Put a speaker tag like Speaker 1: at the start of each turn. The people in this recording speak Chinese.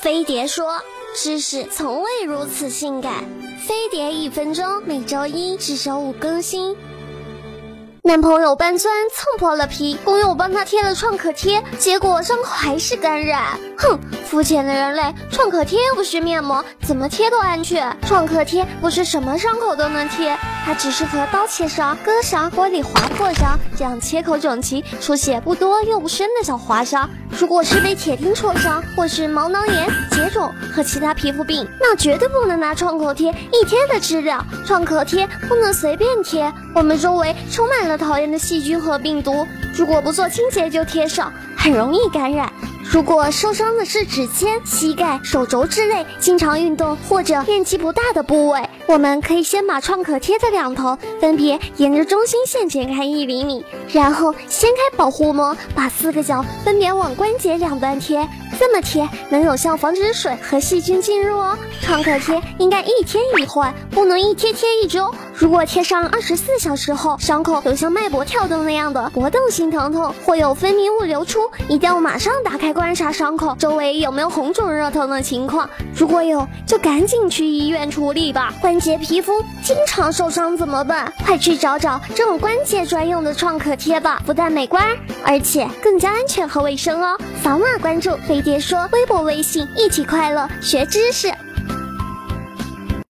Speaker 1: 飞碟说：“知识从未如此性感。”飞碟一分钟，每周一至周五更新。男朋友搬砖蹭破了皮，工友帮他贴了创可贴，结果伤口还是感染。哼，肤浅的人类，创可贴又不是面膜，怎么贴都安全。创可贴不是什么伤口都能贴，它只适合刀切伤、割伤、玻璃划破伤这样切口整齐、出血不多又不深的小划伤。如果是被铁钉戳伤，或是毛囊炎、结肿和其他皮肤病，那绝对不能拿创可贴一贴的治疗。创可贴不能随便贴，我们周围充满了讨厌的细菌和病毒，如果不做清洁就贴上，很容易感染。如果受伤的是指尖、膝盖、手肘之类经常运动或者面积不大的部位，我们可以先把创可贴的两头分别沿着中心线剪开一厘米，然后掀开保护膜，把四个角分别往关节两端贴。这么贴能有效防止水和细菌进入哦。创可贴应该一天一换，不能一贴贴一周。如果贴上二十四小时后，伤口有像脉搏跳动那样的搏动性疼痛，或有分泌物流出，一定要马上打开观察伤口周围有没有红肿热疼的情况。如果有，就赶紧去医院处理吧。关节皮肤经常受伤怎么办？快去找找这种关节专用的创可贴吧，不但美观，而且更加安全和卫生哦。扫码关注飞碟说微博、微信，一起快乐学知识。